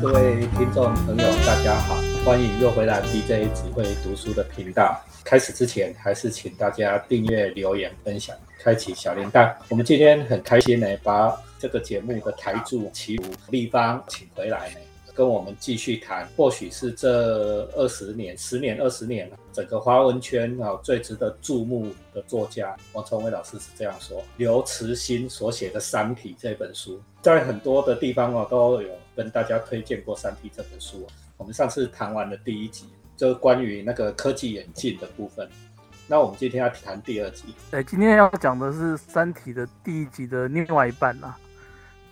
各位听众朋友，大家好，欢迎又回来 DJ 只会读书的频道。开始之前，还是请大家订阅、留言、分享、开启小铃铛。我们今天很开心呢，把这个节目的台柱齐武立方请回来呢，跟我们继续谈，或许是这二十年、十年、二十年整个华文圈啊最值得注目的作家，王崇伟老师是这样说：刘慈欣所写的《三体》这本书，在很多的地方哦都有跟大家推荐过《三体》这本书。我们上次谈完了第一集，就关于那个科技眼镜的部分。那我们今天要谈第二集。对，今天要讲的是《三体》的第一集的另外一半啦，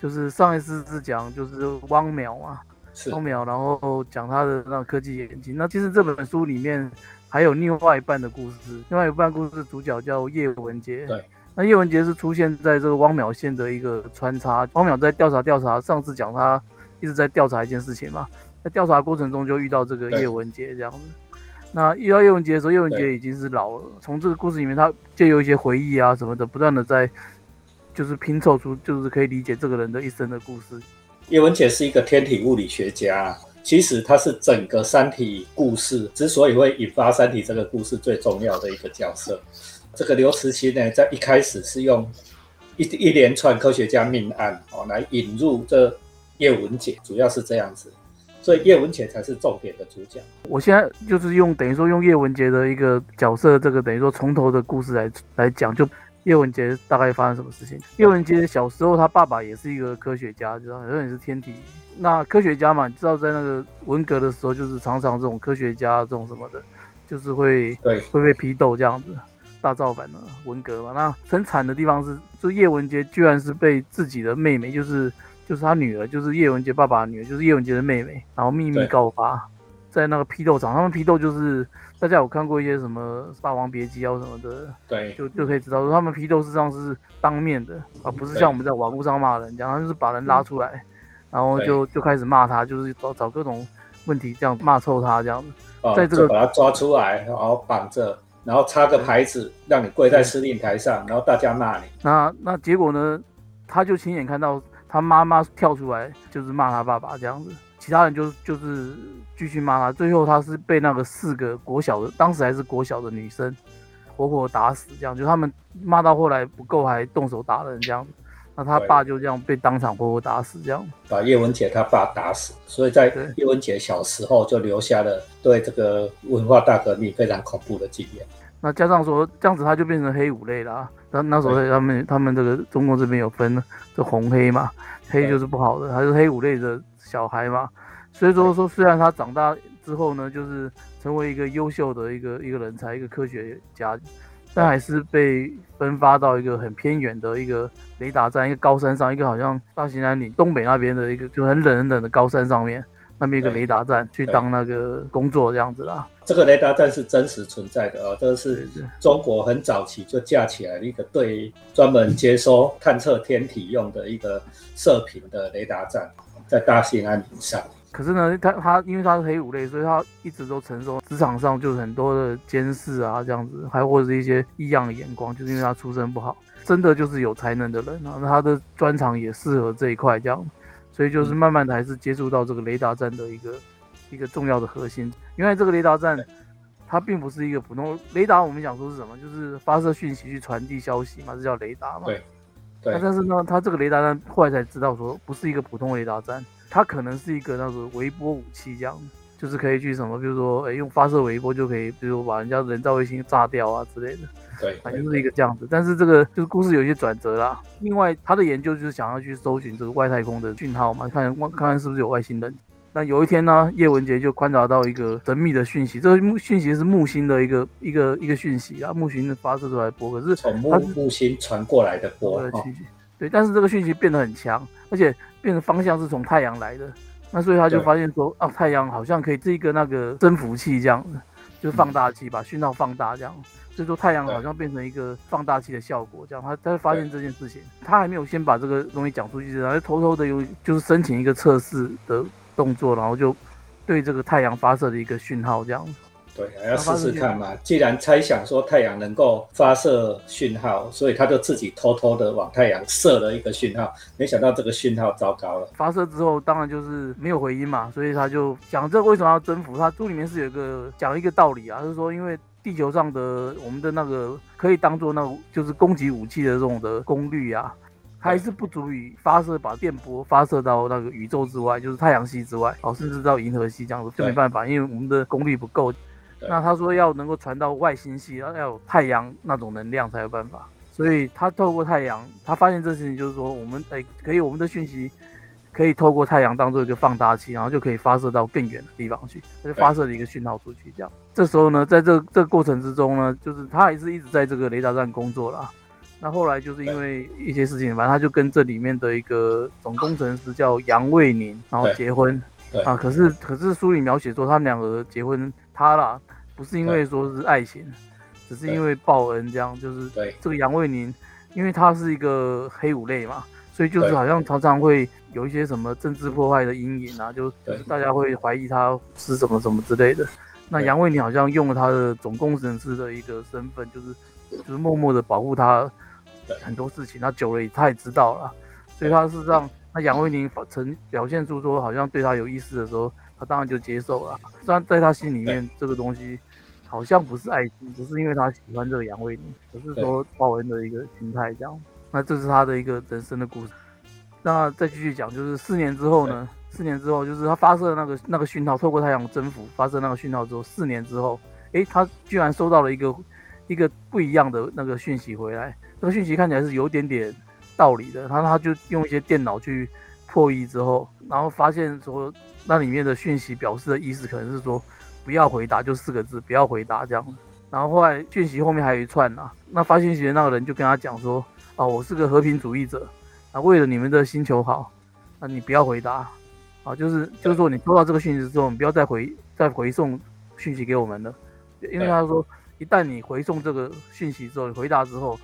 就是上一次是讲就是汪淼嘛，汪淼，然后讲他的那个科技眼镜。那其实这本书里面还有另外一半的故事，另外一半故事主角叫叶文洁。对，那叶文杰是出现在这个汪淼线的一个穿插。汪淼在调查调查，上次讲他一直在调查一件事情嘛。在调查过程中就遇到这个叶文洁这样子，那遇到叶文洁的时候，叶文洁已经是老了。从这个故事里面，他借由一些回忆啊什么的，不断的在就是拼凑出，就是可以理解这个人的一生的故事。叶文洁是一个天体物理学家，其实他是整个三体故事之所以会引发三体这个故事最重要的一个角色。这个刘慈欣呢，在一开始是用一一连串科学家命案哦来引入这叶文洁，主要是这样子。所以叶文洁才是重点的主角。我现在就是用等于说用叶文洁的一个角色，这个等于说从头的故事来来讲，就叶文洁大概发生什么事情。叶文洁小时候，他爸爸也是一个科学家，知道好像也是天体。那科学家嘛，你知道在那个文革的时候，就是常常这种科学家这种什么的，就是会对会被批斗这样子，大造反的文革嘛。那很惨的地方是，就叶文洁居然是被自己的妹妹，就是。就是他女儿，就是叶文洁爸爸的女儿，就是叶文洁的妹妹，然后秘密告发，在那个批斗场，他们批斗就是大家有看过一些什么《霸王别姬》啊什么的，对，就就可以知道说他们批斗实际上是当面的，而不是像我们在网络上骂人这样，就是把人拉出来，然后就就开始骂他，就是找找各种问题这样骂臭他这样子，在这个把他抓出来，然后绑着，然后插个牌子让你跪在司令台上，然后大家骂你。那那结果呢？他就亲眼看到。他妈妈跳出来就是骂他爸爸这样子，其他人就就是继续骂他，最后他是被那个四个国小的，当时还是国小的女生活活打死，这样就他们骂到后来不够，还动手打人这样子，那他爸就这样被当场活活打死，这样把叶文洁他爸打死，所以在叶文洁小时候就留下了对这个文化大革命非常恐怖的经验。那加上说这样子，他就变成黑五类了。那那时候他们他们这个中国这边有分这红黑嘛，黑就是不好的，他是黑五类的小孩嘛。所以说说，虽然他长大之后呢，就是成为一个优秀的一个一个人才，一个科学家，但还是被分发到一个很偏远的一个雷达站，一个高山上，一个好像大兴安岭东北那边的一个就很冷很冷的高山上面。那边一个雷达站去当那个工作这样子啦。这个雷达站是真实存在的啊，这是中国很早期就架起来的一个对专门接收探测天体用的一个射频的雷达站，在大兴安岭上。可是呢，他他因为他是黑五类，所以他一直都承受职场上就是很多的监视啊，这样子，还或者是一些异样的眼光，就是因为他出身不好，真的就是有才能的人啊，那他的专长也适合这一块这样。所以就是慢慢的还是接触到这个雷达站的一个一个重要的核心，因为这个雷达站它并不是一个普通雷达，我们想说是什么，就是发射讯息去传递消息嘛，这叫雷达嘛。对。对。但是呢，它这个雷达站后来才知道说不是一个普通雷达站，它可能是一个那种微波武器这样，就是可以去什么，比如说哎用发射微波就可以，比如把人家人造卫星炸掉啊之类的。对，反正是一个这样子，但是这个就是故事有一些转折啦。另外，他的研究就是想要去搜寻这个外太空的讯号嘛，看看看是不是有外星人。那有一天呢，叶文洁就观察到一个神秘的讯息，这个讯息是木星的一个一个一个讯息啊，木星的发射出来波，可是从木木星传过来的波。对，但是这个讯息变得很强，而且变得方向是从太阳来的。那所以他就发现说，啊，太阳好像可以这一个那个增幅器这样子，就是放大器把讯号放大这样。所以说太阳好像变成一个放大器的效果，这样他他发现这件事情，他还没有先把这个东西讲出去，然后偷偷的有就是申请一个测试的动作，然后就对这个太阳发射的一个讯号这样。对，还要试试看嘛。既然猜想说太阳能够发射讯号，所以他就自己偷偷的往太阳射了一个讯号。没想到这个讯号糟糕了。发射之后，当然就是没有回音嘛，所以他就讲这为什么要征服？他书里面是有一个讲一个道理啊，就是说因为地球上的我们的那个可以当做那就是攻击武器的这种的功率啊。还是不足以发射，把电波发射到那个宇宙之外，就是太阳系之外，哦，甚至到银河系这样子，就没办法，因为我们的功率不够。那他说要能够传到外星系，要要有太阳那种能量才有办法。所以他透过太阳，他发现这事情就是说，我们哎，可以我们的讯息可以透过太阳当做一个放大器，然后就可以发射到更远的地方去，他就发射了一个讯号出去。这样，这时候呢，在这这个过程之中呢，就是他还是一直在这个雷达站工作了。那后来就是因为一些事情，反正他就跟这里面的一个总工程师叫杨卫宁，然后结婚。啊，可是可是书里描写说他们两个结婚，他啦不是因为说是爱情，只是因为报恩这样。就是这个杨卫宁，因为他是一个黑五类嘛，所以就是好像常常会有一些什么政治破坏的阴影啊，就大家会怀疑他是什么什么之类的。那杨卫宁好像用了他的总工程师的一个身份，就是就是默默的保护他。很多事情，他久了他也知道了，所以他是让那杨威宁曾表现出说好像对他有意思的时候，他当然就接受了。虽然在他心里面这个东西好像不是爱情，不是因为他喜欢这个杨威宁，而是说报恩的一个心态这样。那这是他的一个人生的故事。那再继续讲，就是四年之后呢？四年之后，就是他发射那个那个讯号，透过太阳征服发射那个讯号之后，四年之后，诶，他居然收到了一个一个不一样的那个讯息回来。这个讯息看起来是有点点道理的，然后他就用一些电脑去破译之后，然后发现说那里面的讯息表示的意思可能是说不要回答，就四个字不要回答这样。然后后来讯息后面还有一串啊，那发讯息的那个人就跟他讲说，啊，我是个和平主义者，啊，为了你们的星球好，啊，你不要回答，啊，就是就是说你收到这个讯息之后，你不要再回再回送讯息给我们了，因为他说一旦你回送这个讯息之后，你回答之后。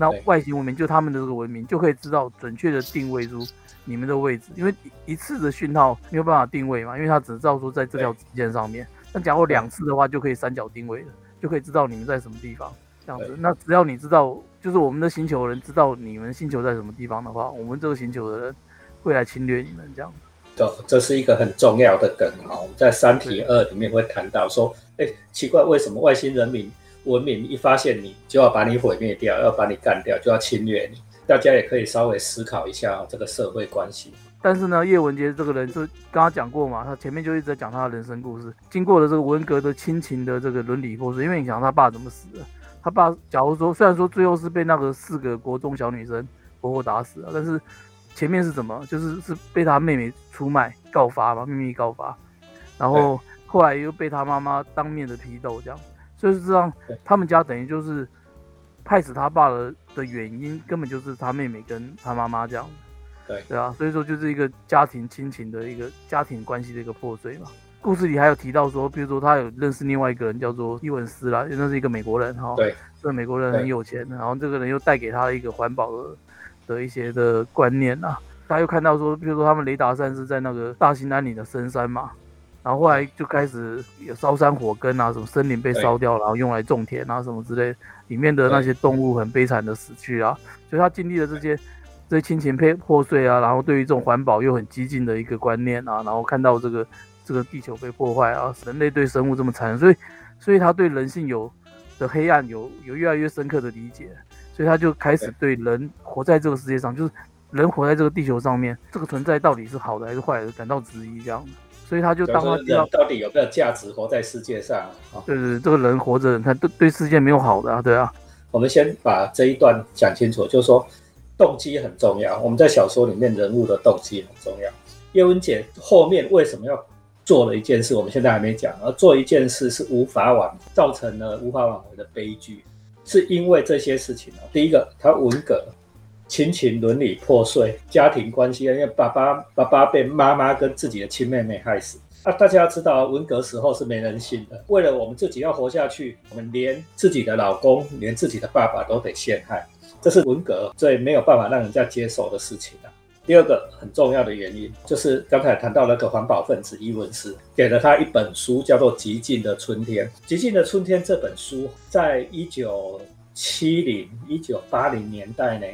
那外星文明就他们的这个文明就可以知道准确的定位出你们的位置，因为一次的讯号没有办法定位嘛，因为它只知道说在这条直线上面。那假如两次的话，就可以三角定位了，就可以知道你们在什么地方。这样子，那只要你知道，就是我们的星球人知道你们星球在什么地方的话，我们这个星球的人会来侵略你们。这样子，对，这是一个很重要的梗啊。我们在《三体二》里面会谈到说，哎，奇怪，为什么外星人民？文明一发现你就要把你毁灭掉，要把你干掉，就要侵略你。大家也可以稍微思考一下这个社会关系。但是呢，叶文洁这个人就刚刚讲过嘛，他前面就一直在讲他的人生故事，经过了这个文革的亲情的这个伦理破碎。因为你想他爸怎么死的？他爸假如说虽然说最后是被那个四个国中小女生活活打死了，但是前面是怎么？就是是被他妹妹出卖告发嘛，秘密告发，然后后来又被他妈妈当面的批斗这样。所以这样，他们家等于就是害死他爸的的原因，根本就是他妹妹跟他妈妈这样。对对啊，所以说就是一个家庭亲情的一个家庭关系的一个破碎嘛。故事里还有提到说，比如说他有认识另外一个人叫做伊文斯啦，那是一个美国人哈。对。这个美国人很有钱，然后这个人又带给他一个环保的的一些的观念呐。他又看到说，比如说他们雷达站是在那个大兴安岭的深山嘛。然后后来就开始有烧山火根啊，什么森林被烧掉，然后用来种田啊，什么之类，里面的那些动物很悲惨的死去啊。所以他经历了这些这些亲情破破碎啊，然后对于这种环保又很激进的一个观念啊，然后看到这个这个地球被破坏啊，人类对生物这么残忍，所以所以他对人性有的黑暗有有越来越深刻的理解，所以他就开始对人活在这个世界上，就是人活在这个地球上面，这个存在到底是好的还是坏的，感到质疑这样的。所以他就当他人到底有没有价值活在世界上啊？对对，这个人活着，他对对世界没有好的啊，对啊。我们先把这一段讲清楚，就是说动机很重要。我们在小说里面人物的动机很重要。叶文姐后面为什么要做了一件事？我们现在还没讲。而做一件事是无法挽，造成了无法挽回的悲剧，是因为这些事情啊。第一个，他文革。亲情伦理破碎，家庭关系因为爸爸爸爸被妈妈跟自己的亲妹妹害死啊！大家要知道，文革时候是没人性的。为了我们自己要活下去，我们连自己的老公、连自己的爸爸都得陷害，这是文革最没有办法让人家接受的事情啊！第二个很重要的原因，就是刚才谈到那个环保分子伊文斯给了他一本书，叫做《极尽的春天》。《极尽的春天》这本书，在一九七零、一九八零年代呢，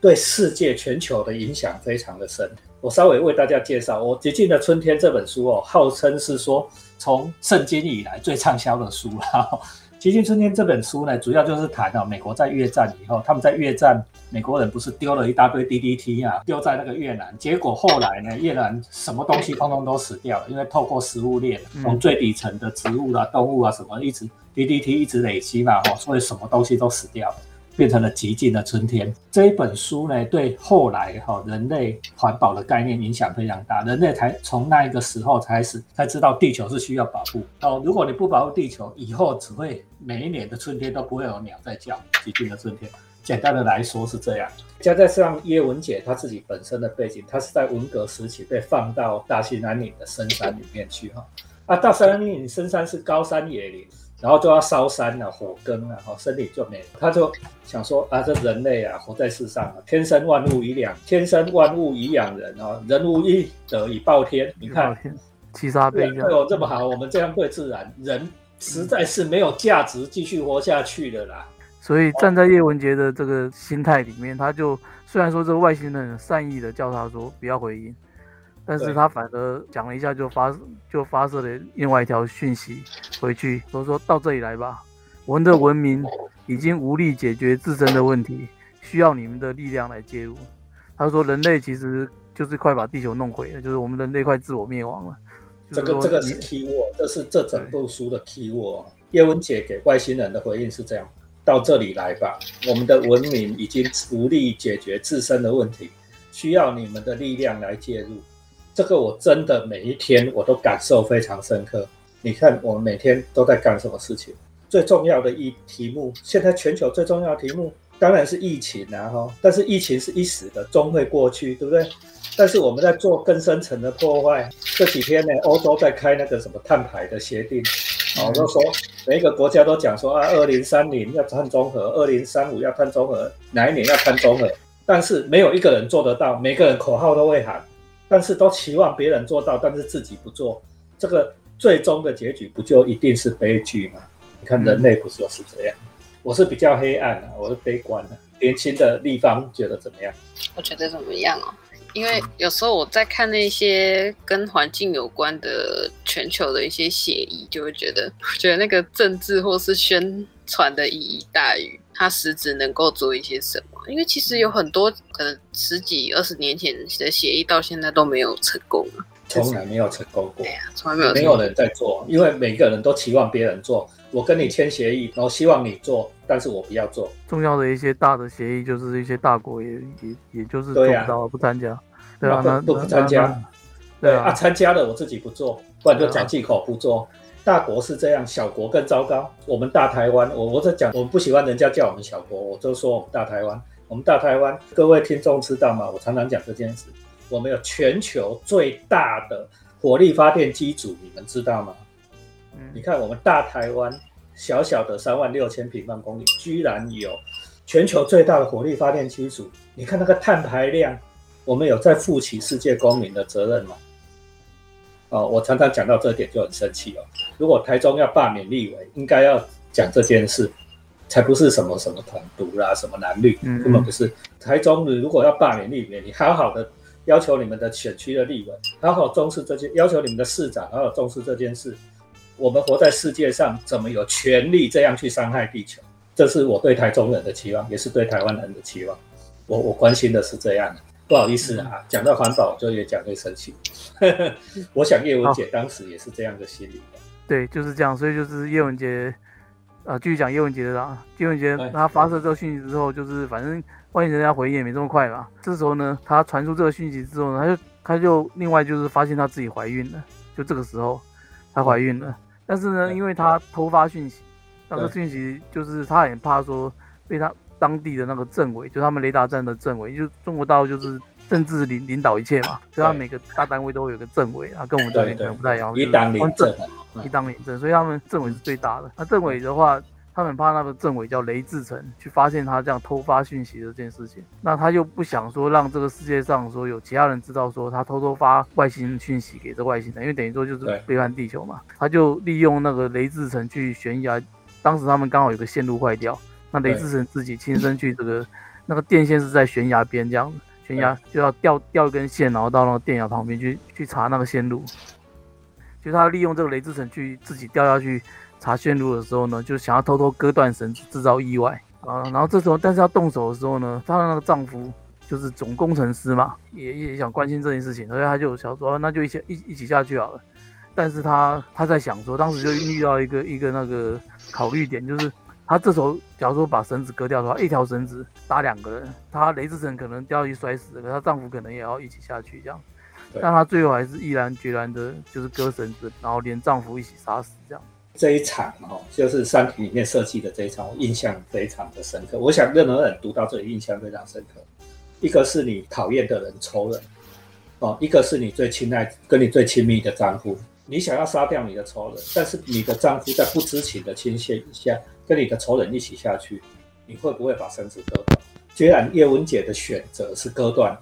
对世界全球的影响非常的深。我稍微为大家介绍，我《极尽的春天》这本书哦，号称是说从圣经以来最畅销的书了。《极尽春天》这本书呢，主要就是谈到美国在越战以后，他们在越战，美国人不是丢了一大堆 DDT 啊，丢在那个越南，结果后来呢，越南什么东西通通都死掉了，因为透过食物链，从最底层的植物啊、动物啊什么，一直 DDT 一直累积嘛，哦，所以什么东西都死掉了。变成了极尽的春天这一本书呢，对后来哈人类环保的概念影响非常大。人类才从那一个时候开始才知道地球是需要保护哦。如果你不保护地球，以后只会每一年的春天都不会有鸟在叫。极尽的春天，简单的来说是这样。加在上叶文姐她自己本身的背景，她是在文革时期被放到大兴安岭的深山里面去哈。啊，大兴安岭深山是高山野林。然后就要烧山了，火耕了，哈，身体就没了。他就想说啊，这人类啊，活在世上啊，天生万物以养，天生万物以养人啊，人无一德以报天。你看，七杀被对我这么好，我们这样对自然，人实在是没有价值继续活下去的啦。所以站在叶文洁的这个心态里面，他就虽然说这个外星人善意的叫他说不要回应。但是他反而讲了一下，就发就发射了另外一条讯息回去，说说到这里来吧，我们的文明已经无力解决自身的问题，需要你们的力量来介入。他说人类其实就是快把地球弄毁了，就是我们人类快自我灭亡了。这个这个是 key word，这是这整部书的 key word。叶文姐给外星人的回应是这样：到这里来吧，我们的文明已经无力解决自身的问题，需要你们的力量来介入。这个我真的每一天我都感受非常深刻。你看，我们每天都在干什么事情？最重要的一题目，现在全球最重要的题目当然是疫情啊！哈，但是疫情是一时的，终会过去，对不对？但是我们在做更深层的破坏。这几天呢，欧洲在开那个什么碳排的协定，哦，就说每一个国家都讲说啊，二零三零要碳中和，二零三五要碳中和，哪一年要碳中和？但是没有一个人做得到，每个人口号都会喊。但是都期望别人做到，但是自己不做，这个最终的结局不就一定是悲剧吗？你看人类不是都是这样？我是比较黑暗的，我是悲观的。年轻的立方觉得怎么样？我觉得怎么样哦？因为有时候我在看那些跟环境有关的全球的一些协议，就会觉得，觉得那个政治或是宣传的意义大于它实质能够做一些什么。因为其实有很多可能十几二十年前的协议到现在都没有成功啊，从来没有成功过。对呀，从来没有，没有人在做，因为每个人都期望别人做。我跟你签协议，然后希望你做，但是我不要做。重要的一些大的协议，就是一些大国也也也就是做不到，不参加。对啊，那不不参加。对啊，参加了我自己不做，不然就讲借口不做。大国是这样，小国更糟糕。我们大台湾，我我在讲，我们不喜欢人家叫我们小国，我就说我们大台湾。我们大台湾，各位听众知道吗？我常常讲这件事。我们有全球最大的火力发电机组，你们知道吗？嗯，你看我们大台湾小小的三万六千平方公里，居然有全球最大的火力发电机组。你看那个碳排量，我们有在负起世界公民的责任吗？哦，我常常讲到这点就很生气哦。如果台中要罢免立委，应该要讲这件事。才不是什么什么统独啦，什么蓝绿，根本不是。台中如果要罢免立委，你好好的要求你们的选区的立委，好好重视这件，要求你们的市长好好重视这件事。我们活在世界上，怎么有权利这样去伤害地球？这是我对台中人的期望，也是对台湾人的期望。我我关心的是这样。不好意思啊，讲到环保就越讲越生气。我想叶文姐当时也是这样的心理。对，就是这样。所以就是叶文杰。啊，继续讲叶文杰的啦。叶文杰他发射这个讯息之后，就是反正万一人家回应也没这么快嘛。这时候呢，他传出这个讯息之后呢，他就他就另外就是发现他自己怀孕了。就这个时候，她怀孕了。但是呢，因为他偷发讯息，那个讯息就是他很怕说被他当地的那个政委，就他们雷达站的政委，就中国大陆就是。政治领领导一切嘛，所以他每个大单位都会有个政委啊，跟我们这边可能不太一样，一党领政，一党领政，所以他们政委是最大的。那政委的话，他们怕那个政委叫雷志成去发现他这样偷发讯息的这件事情，那他又不想说让这个世界上说有其他人知道说他偷偷发外星讯息给这外星人，因为等于说就是背叛地球嘛。他就利用那个雷志成去悬崖，当时他们刚好有个线路坏掉，那雷志成自己亲身去这个那个电线是在悬崖边这样子，悬崖就要吊吊一根线，然后到那个电崖旁边去去查那个线路，就他利用这个雷志成去自己掉下去。查线路的时候呢，就想要偷偷割断绳子，制造意外啊。然后这时候，但是要动手的时候呢，她的那个丈夫就是总工程师嘛，也也想关心这件事情，所以他就想说，那就一起一一起下去好了。但是他他在想说，当时就遇到一个一个那个考虑点，就是他这时候假如说把绳子割掉的话，一条绳子搭两个人，他雷志成可能掉下去摔死，可她丈夫可能也要一起下去这样。但她最后还是毅然决然的，就是割绳子，然后连丈夫一起杀死这样。这一场哦，就是《三体》里面设计的这一场，我印象非常的深刻。我想任何人读到这里，印象非常深刻。一个是你讨厌的人、仇人，哦，一个是你最亲爱、跟你最亲密的丈夫。你想要杀掉你的仇人，但是你的丈夫在不知情的情形下，跟你的仇人一起下去，你会不会把绳子割断？虽然叶文姐的选择是割断。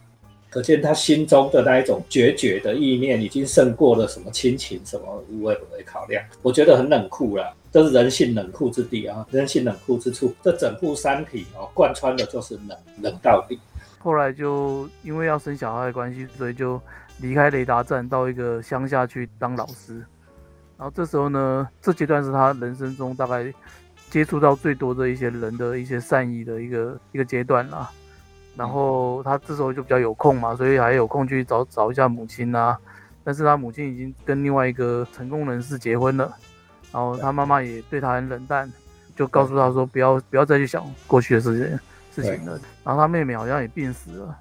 可见她心中的那一种决绝的意念，已经胜过了什么亲情、什么无谓不会考量。我觉得很冷酷了，这是人性冷酷之地啊，人性冷酷之处。这整部三体哦，贯穿的就是冷，冷到底。后来就因为要生小孩的关系，所以就离开雷达站，到一个乡下去当老师。然后这时候呢，这阶段是他人生中大概接触到最多的一些人的一些善意的一个一个阶段啦。然后他这时候就比较有空嘛，所以还有空去找找一下母亲啊。但是他母亲已经跟另外一个成功人士结婚了，然后他妈妈也对他很冷淡，就告诉他说不要不要再去想过去的事情事情了。然后他妹妹好像也病死了，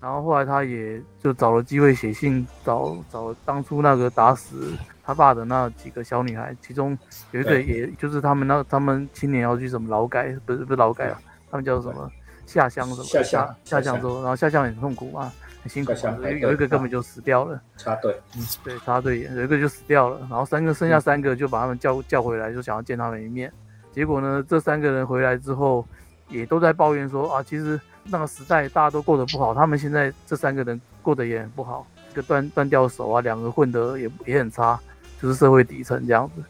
然后后来他也就找了机会写信找找当初那个打死他爸的那几个小女孩，其中有一个也就是他们那他们青年要去什么劳改，不是不是劳改啊，他们叫什么？下乡什么下下下乡之后，然后下乡很痛苦嘛，很辛苦。有有一个根本就死掉了，插队，嗯，对，插队有一个就死掉了，然后三个剩下三个就把他们叫叫回来，就想要见他们一面。结果呢，这三个人回来之后，也都在抱怨说啊，其实那个时代大家都过得不好，他们现在这三个人过得也很不好，一个断断掉手啊，两个混得也也很差，就是社会底层这样子。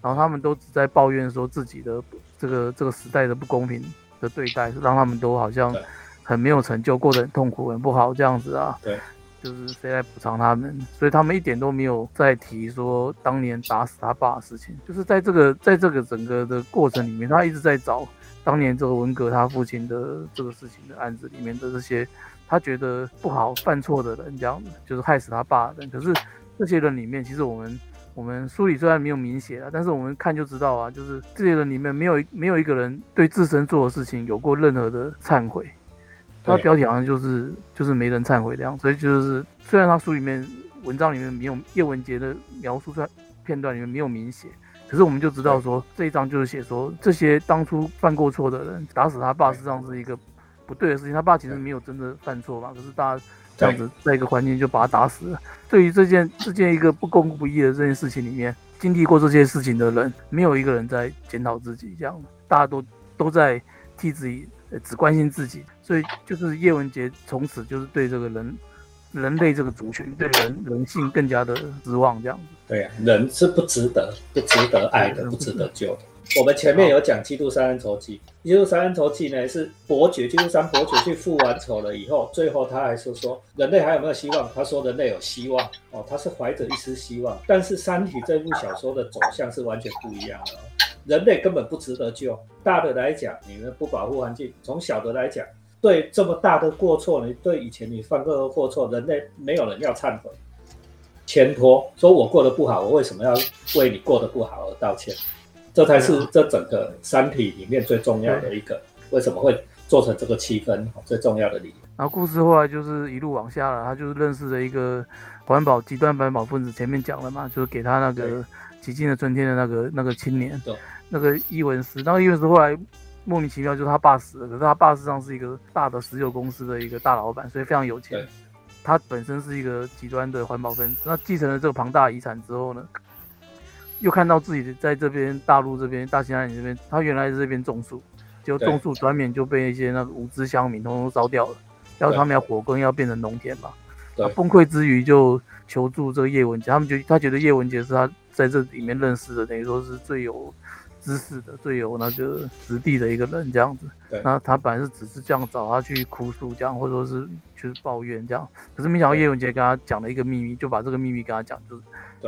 然后他们都只在抱怨说自己的这个这个时代的不公平。的对待让他们都好像很没有成就，过得很痛苦、很不好这样子啊。对，就是谁来补偿他们？所以他们一点都没有在提说当年打死他爸的事情。就是在这个在这个整个的过程里面，他一直在找当年这个文革他父亲的这个事情的案子里面的这些他觉得不好、犯错的人，这样子就是害死他爸的人。可是这些人里面，其实我们。我们书里虽然没有明写啊，但是我们看就知道啊，就是这些人里面没有没有一个人对自身做的事情有过任何的忏悔。他标题好像就是就是没人忏悔这样，所以就是虽然他书里面文章里面没有叶文洁的描述在片段里面没有明写，可是我们就知道说这一章就是写说这些当初犯过错的人打死他爸实际上是一个不对的事情，他爸其实没有真的犯错嘛，可是大家。这样子，在一个环境就把他打死了。对于这件这件一个不公不义的这件事情里面，经历过这些事情的人，没有一个人在检讨自己，这样大家都都在替自己，只关心自己。所以就是叶文洁从此就是对这个人人类这个族群，对人人性更加的失望，这样子。对啊，人是不值得、不值得爱的，不值得救的。我们前面有讲《基督山恩仇记》，《基督山恩仇记》呢是伯爵，基督三伯爵去复完仇了以后，最后他还是说人类还有没有希望？他说人类有希望哦，他是怀着一丝希望。但是《三体》这部小说的走向是完全不一样的，人类根本不值得救。大的来讲，你们不保护环境；从小的来讲，对这么大的过错，你对以前你犯过的过错，人类没有人要忏悔、牵拖，说我过得不好，我为什么要为你过得不好而道歉？这才是这整个山体里面最重要的一个，为什么会做成这个气氛？最重要的理由。然后故事后来就是一路往下了，他就是认识了一个环保极端环保分子，前面讲了嘛，就是给他那个极尽的春天的那个那个青年，那个伊文斯。那个伊文斯后来莫名其妙就是他爸死了，可是他爸实际上是一个大的石油公司的一个大老板，所以非常有钱。他本身是一个极端的环保分子，那继承了这个庞大遗产之后呢？又看到自己在这边大陆这边大兴安岭这边，他原来在这边种树，结果种树转免就被一些那个无知乡民通通烧掉了，然后他们要火耕，要变成农田嘛。崩溃之余就求助这个叶文洁，他们觉他觉得叶文洁是他在这里面认识的，等于说是最有知识的、最有那个实地的一个人这样子。那他本来是只是这样找他去哭诉这样，或者说是就是抱怨这样，可是没想到叶文洁跟他讲了一个秘密，就把这个秘密跟他讲，就是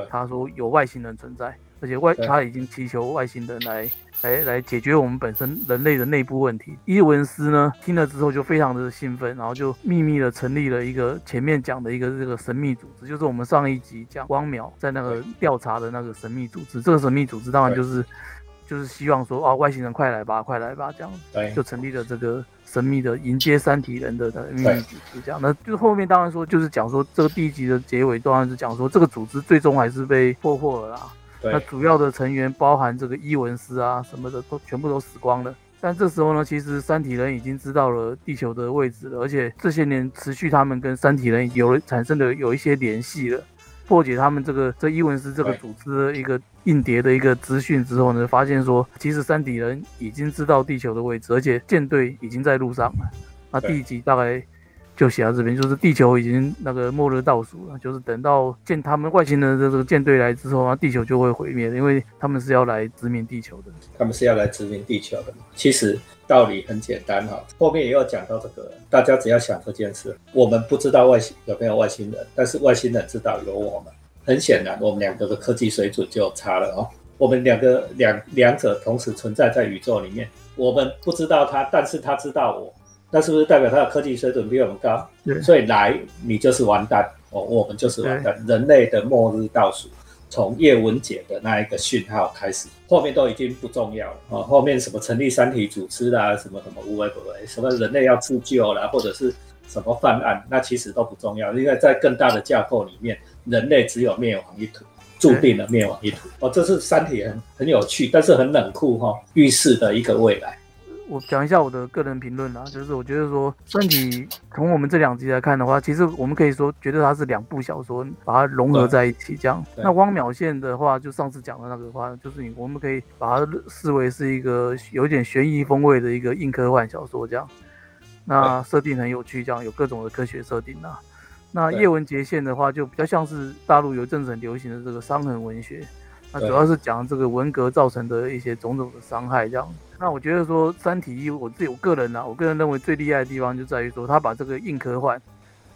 他说有外星人存在，而且外他已经祈求外星人来。来来解决我们本身人类的内部问题。伊文斯呢听了之后就非常的兴奋，然后就秘密的成立了一个前面讲的一个这个神秘组织，就是我们上一集讲光淼在那个调查的那个神秘组织。这个神秘组织当然就是就是希望说啊外星人快来吧，快来吧这样，就成立了这个神秘的迎接三体人的秘密组织。这样，那就是后面当然说就是讲说这个第一集的结尾当然是讲说这个组织最终还是被破获了啦。那主要的成员包含这个伊文斯啊什么的都全部都死光了。但这时候呢，其实三体人已经知道了地球的位置了，而且这些年持续他们跟三体人有了产生的有一些联系了。破解他们这个这伊文斯这个组织的一个硬碟的一个资讯之后呢，发现说其实三体人已经知道地球的位置，而且舰队已经在路上了。那第一集大概。就写到这边，就是地球已经那个末日倒数了，就是等到舰他们外星人的这个舰队来之后啊，地球就会毁灭，因为他们是要来殖民地球的。他们是要来殖民地球的。其实道理很简单哈，后面也有讲到这个，大家只要想这件事，我们不知道外星有没有外星人，但是外星人知道有我们。很显然，我们两个的科技水准就差了哦。我们两个两两者同时存在在宇宙里面，我们不知道他，但是他知道我。那是不是代表它的科技水准比我们高？所以来你就是完蛋哦，我们就是完蛋。人类的末日倒数，从叶文洁的那一个讯号开始，后面都已经不重要了哦。后面什么成立三体组织啦，什么什么无为不为，什么人类要自救啦，或者是什么犯案，那其实都不重要，因为在更大的架构里面，人类只有灭亡一途，注定了灭亡一途哦。这是三体很很有趣，但是很冷酷哈，预示的一个未来。我讲一下我的个人评论啊，就是我觉得说《三体》从我们这两集来看的话，其实我们可以说觉得它是两部小说把它融合在一起这样。那汪淼线的话，就上次讲的那个话，就是你我们可以把它视为是一个有点悬疑风味的一个硬科幻小说这样。那设定很有趣，这样有各种的科学设定啊。那叶文洁线的话，就比较像是大陆有一阵子很流行的这个伤痕文学。那主要是讲这个文革造成的一些种种的伤害，这样。那我觉得说《三体一》，我自己我个人呢，我个人认为最厉害的地方就在于说，他把这个硬科幻，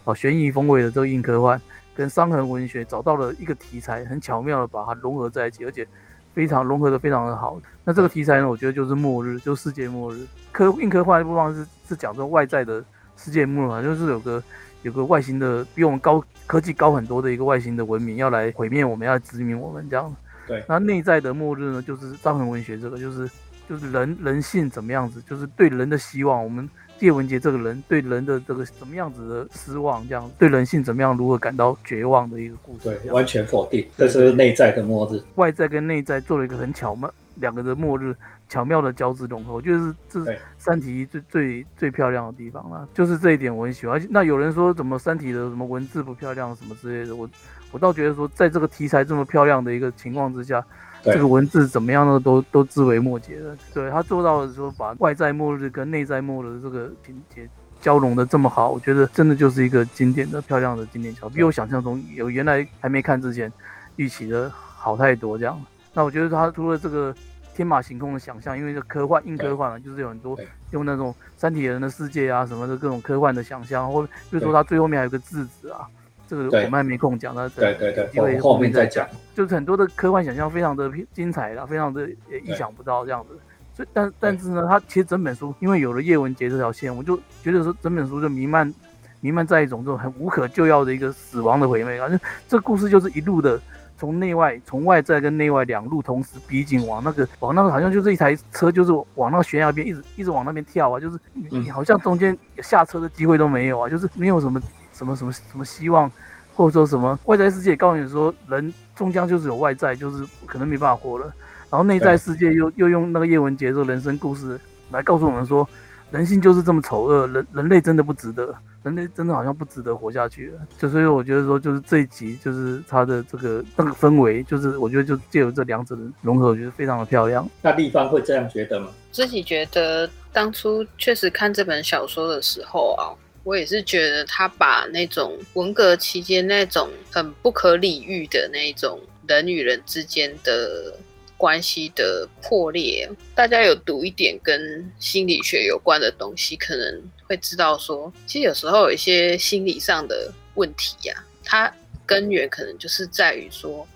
哦，悬疑风味的这个硬科幻，跟伤痕文学找到了一个题材，很巧妙的把它融合在一起，而且非常融合的非常的好。那这个题材呢，我觉得就是末日，就世界末日。科硬科幻的部分是是讲这外在的世界末日，就是有个有个外星的比我们高科技高很多的一个外星的文明要来毁灭我们，要殖民我们这样。对，那内在的末日呢，就是伤痕文学这个，就是就是人人性怎么样子，就是对人的希望。我们叶文洁这个人对人的这个怎么样子的失望，这样对人性怎么样如何感到绝望的一个故事。对，完全否定，这是内在的末日。外在跟内在做了一个很巧妙两个的末日，巧妙的交织融合，我觉得是这是三体最最最漂亮的地方了。就是这一点我很喜欢。那有人说怎么三体的什么文字不漂亮什么之类的，我。我倒觉得说，在这个题材这么漂亮的一个情况之下，这个文字怎么样呢？都都枝微末节的。对他做到了说，把外在末日跟内在末日的这个情节交融的这么好，我觉得真的就是一个经典的漂亮的经典桥，比我想象中有原来还没看之前预期的好太多。这样，那我觉得他除了这个天马行空的想象，因为这科幻硬科幻嘛，就是有很多用那种三体人的世界啊什么的各种科幻的想象，或比如说他最后面还有个质子啊。这个我们还没空讲，那对对对，因为后面再讲，就是很多的科幻想象非常的精彩啦，非常的意想不到这样子。所以，但但是呢，它其实整本书因为有了叶文洁这条线，我就觉得说整本书就弥漫弥漫在一种这种很无可救药的一个死亡的毁灭感。就这故事就是一路的从内外从外在跟内外两路同时逼近，往那个往那个好像就是一台车就是往那个悬崖边一直一直往那边跳啊，就是你好像中间下车的机会都没有啊，就是没有什么。什么什么什么希望，或者说什么外在世界告诉你说人终将就是有外在，就是可能没办法活了。然后内在世界又又用那个叶文洁这人生故事来告诉我们说，人性就是这么丑恶，人人类真的不值得，人人类真的好像不值得活下去了。就所以我觉得说，就是这一集就是它的这个那个氛围，就是我觉得就借由这两者的融合，我觉得非常的漂亮。那立方会这样觉得吗？自己觉得当初确实看这本小说的时候啊，我也是觉得他把那种文革期间那种很不可理喻的那种人与人之间的。关系的破裂，大家有读一点跟心理学有关的东西，可能会知道说，其实有时候有一些心理上的问题呀，它根源可能就是在于说，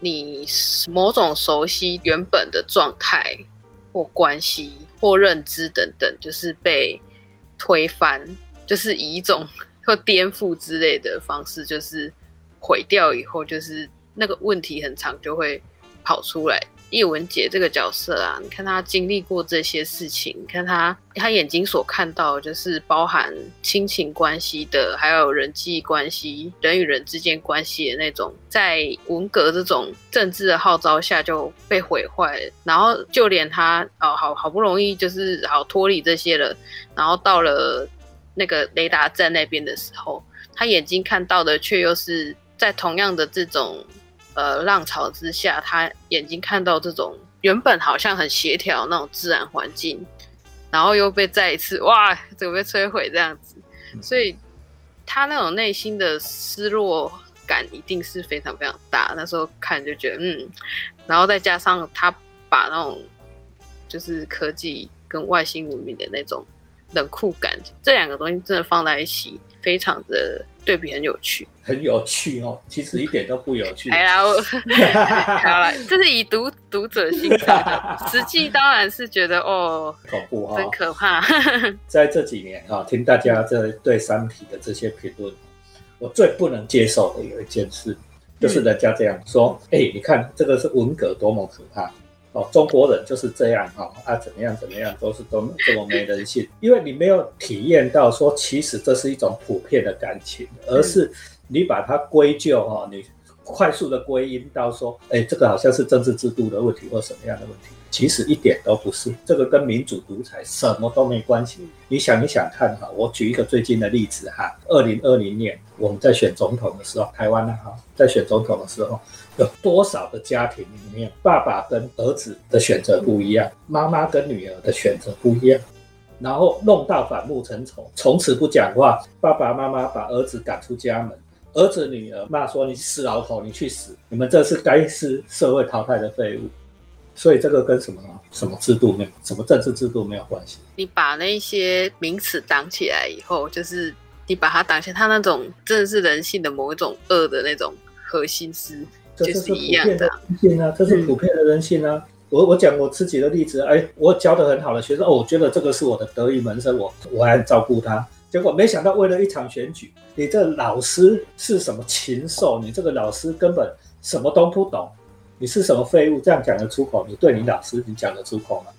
你某种熟悉原本的状态或关系或认知等等，就是被推翻，就是以一种或颠覆之类的方式，就是毁掉以后，就是那个问题很长就会。跑出来，叶文洁这个角色啊，你看他经历过这些事情，你看他他眼睛所看到就是包含亲情关系的，还有人际关系，人与人之间关系的那种，在文革这种政治的号召下就被毁坏，然后就连他哦好好不容易就是好脱离这些了，然后到了那个雷达站那边的时候，他眼睛看到的却又是在同样的这种。呃，浪潮之下，他眼睛看到这种原本好像很协调那种自然环境，然后又被再一次哇，怎么被摧毁这样子？所以他那种内心的失落感一定是非常非常大。那时候看就觉得嗯，然后再加上他把那种就是科技跟外星文明的那种冷酷感，这两个东西真的放在一起，非常的。对比很有趣，很有趣哦。其实一点都不有趣。哎呀，好了，这是以读读者心态的，实际当然是觉得哦，恐怖哈，真可怕。在这几年啊，听大家这对《三体》的这些评论，我最不能接受的有一件事，就是人家这样说：哎，你看这个是文革多么可怕。哦，中国人就是这样哈啊，怎么样怎么样，都是都这么没人性。因为你没有体验到说，其实这是一种普遍的感情，而是你把它归咎哈，你快速的归因到说，哎，这个好像是政治制度的问题或什么样的问题，其实一点都不是，这个跟民主独裁什么都没关系。你想一想看哈，我举一个最近的例子哈，二零二零年我们在选总统的时候，台湾呢哈，在选总统的时候。有多少的家庭里面，爸爸跟儿子的选择不一样，妈妈跟女儿的选择不一样，然后弄到反目成仇，从此不讲话。爸爸妈妈把儿子赶出家门，儿子女儿骂说：“你死老头，你去死！你们这是该是社会淘汰的废物。”所以这个跟什么什么制度没有，什么政治制度没有关系。你把那些名词挡起来以后，就是你把它挡下，他那种真的是人性的某一种恶的那种核心思。这是普遍的人性啊，这是普遍的人性啊。我我讲我自己的例子，哎，我教的很好的学生，哦，我觉得这个是我的得意门生，我我还照顾他。结果没想到为了一场选举，你这老师是什么禽兽？你这个老师根本什么都不懂，你是什么废物？这样讲得出口？你对你老师你讲得出口吗？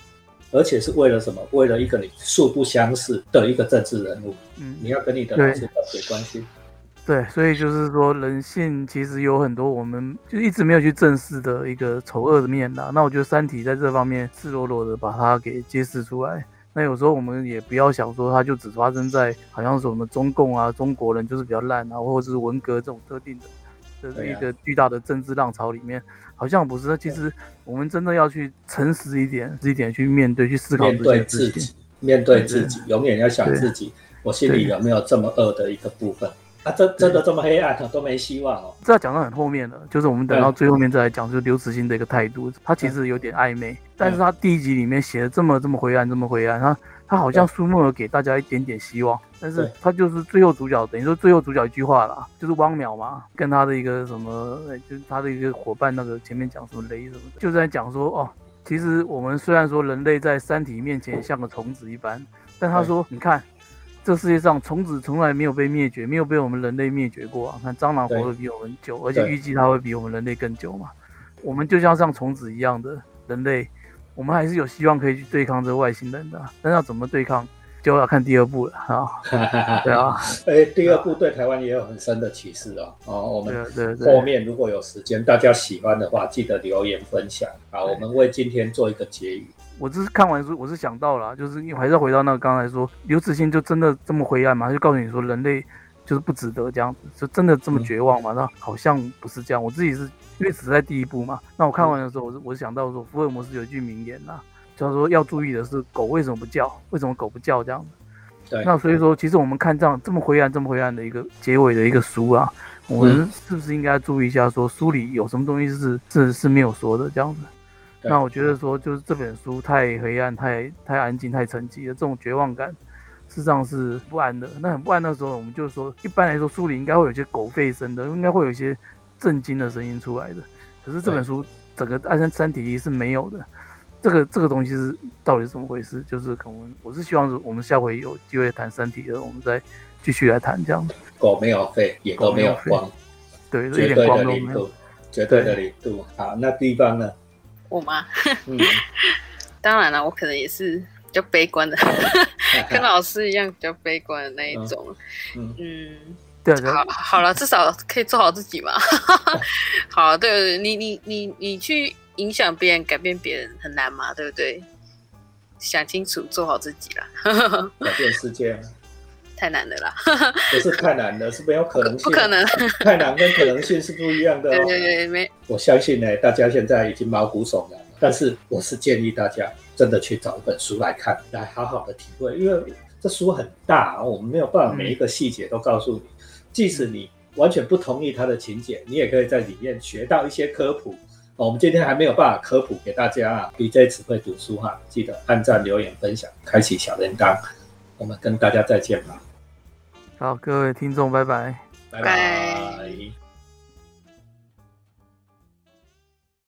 而且是为了什么？为了一个你素不相识的一个政治人物，嗯，你要跟你的老师断绝关系。对，所以就是说，人性其实有很多我们就一直没有去正视的一个丑恶的面啦。那我觉得《三体》在这方面赤裸裸的把它给揭示出来。那有时候我们也不要想说，它就只发生在好像是我们中共啊、中国人就是比较烂啊，或者是文革这种特定的，这是一个巨大的政治浪潮里面，好像不是。那其实我们真的要去诚实一点，一点去面对、去思考这些事情。面对自己，永远要想自己，我心里有没有这么恶的一个部分。啊，真真的这么黑暗，都没希望哦。这要讲到很后面了，就是我们等到最后面再来讲，就是刘慈欣的一个态度，他其实有点暧昧，但是他第一集里面写的这么这么灰暗，这么灰暗，他他好像苏沫尔给大家一点点希望，但是他就是最后主角，等于说最后主角一句话啦，就是汪淼嘛，跟他的一个什么，就是他的一个伙伴，那个前面讲什么雷什么的，就在讲说哦，其实我们虽然说人类在山体面前像个虫子一般，但他说你看。这世界上虫子从来没有被灭绝，没有被我们人类灭绝过啊！看蟑螂活得比我们久，而且预计它会比我们人类更久嘛。我们就像像虫子一样的人类，我们还是有希望可以去对抗这外星人的。但要怎么对抗，就要看第二部了啊！对啊，哎，第二部对台湾也有很深的启示哦。哦，我们后面如果有时间，大家喜欢的话，记得留言分享啊。我们为今天做一个结语。我只是看完书，我是想到了，就是因为还是回到那个刚才说刘慈欣就真的这么灰暗吗？他就告诉你说人类就是不值得这样子，就真的这么绝望吗？那好像不是这样。我自己是因为只在第一部嘛，那我看完的时候，我是我想到说福尔摩斯有一句名言呐，就是说要注意的是狗为什么不叫，为什么狗不叫这样子。对，那所以说，其实我们看这样这么灰暗、这么灰暗的一个结尾的一个书啊，我们是不是应该注意一下，说书里有什么东西是是是没有说的这样子？对那我觉得说，就是这本书太黑暗、太太安静、太沉寂了，这种绝望感，事实上是不安的。那很不安的时候，我们就说，一般来说书里应该会有一些狗吠声的，应该会有一些震惊的声音出来的。可是这本书整个暗山三体一是没有的。这个这个东西是到底是怎么回事？就是可能我是希望我们下回有机会谈三体的，我们再继续来谈这样子。狗没有吠，也都没有光，对，一点光都没有绝对的零度。好，那地方呢？我吗？嗯，当然了，我可能也是比较悲观的，跟老师一样比较悲观的那一种。嗯嗯，对啊对啊好，好了，至少可以做好自己嘛。好，对你你你你去影响别人、改变别人很难嘛，对不对？想清楚，做好自己啦，改变世界吗太难了啦，不是太难了，是没有可能性。不可能。太难跟可能性是不一样的、对哦。对对，没我相信呢，大家现在已经毛骨悚然了，但是我是建议大家真的去找一本书来看，来好好的体会，因为这书很大，我们没有办法每一个细节都告诉你。即使你完全不同意它的情节，你也可以在里面学到一些科普。哦我们今天还没有办法科普给大家啊，BJ 只会读书哈，记得按赞、留言、分享，开启小铃铛，我们跟大家再见吧，好，各位听众，拜拜。拜拜。拜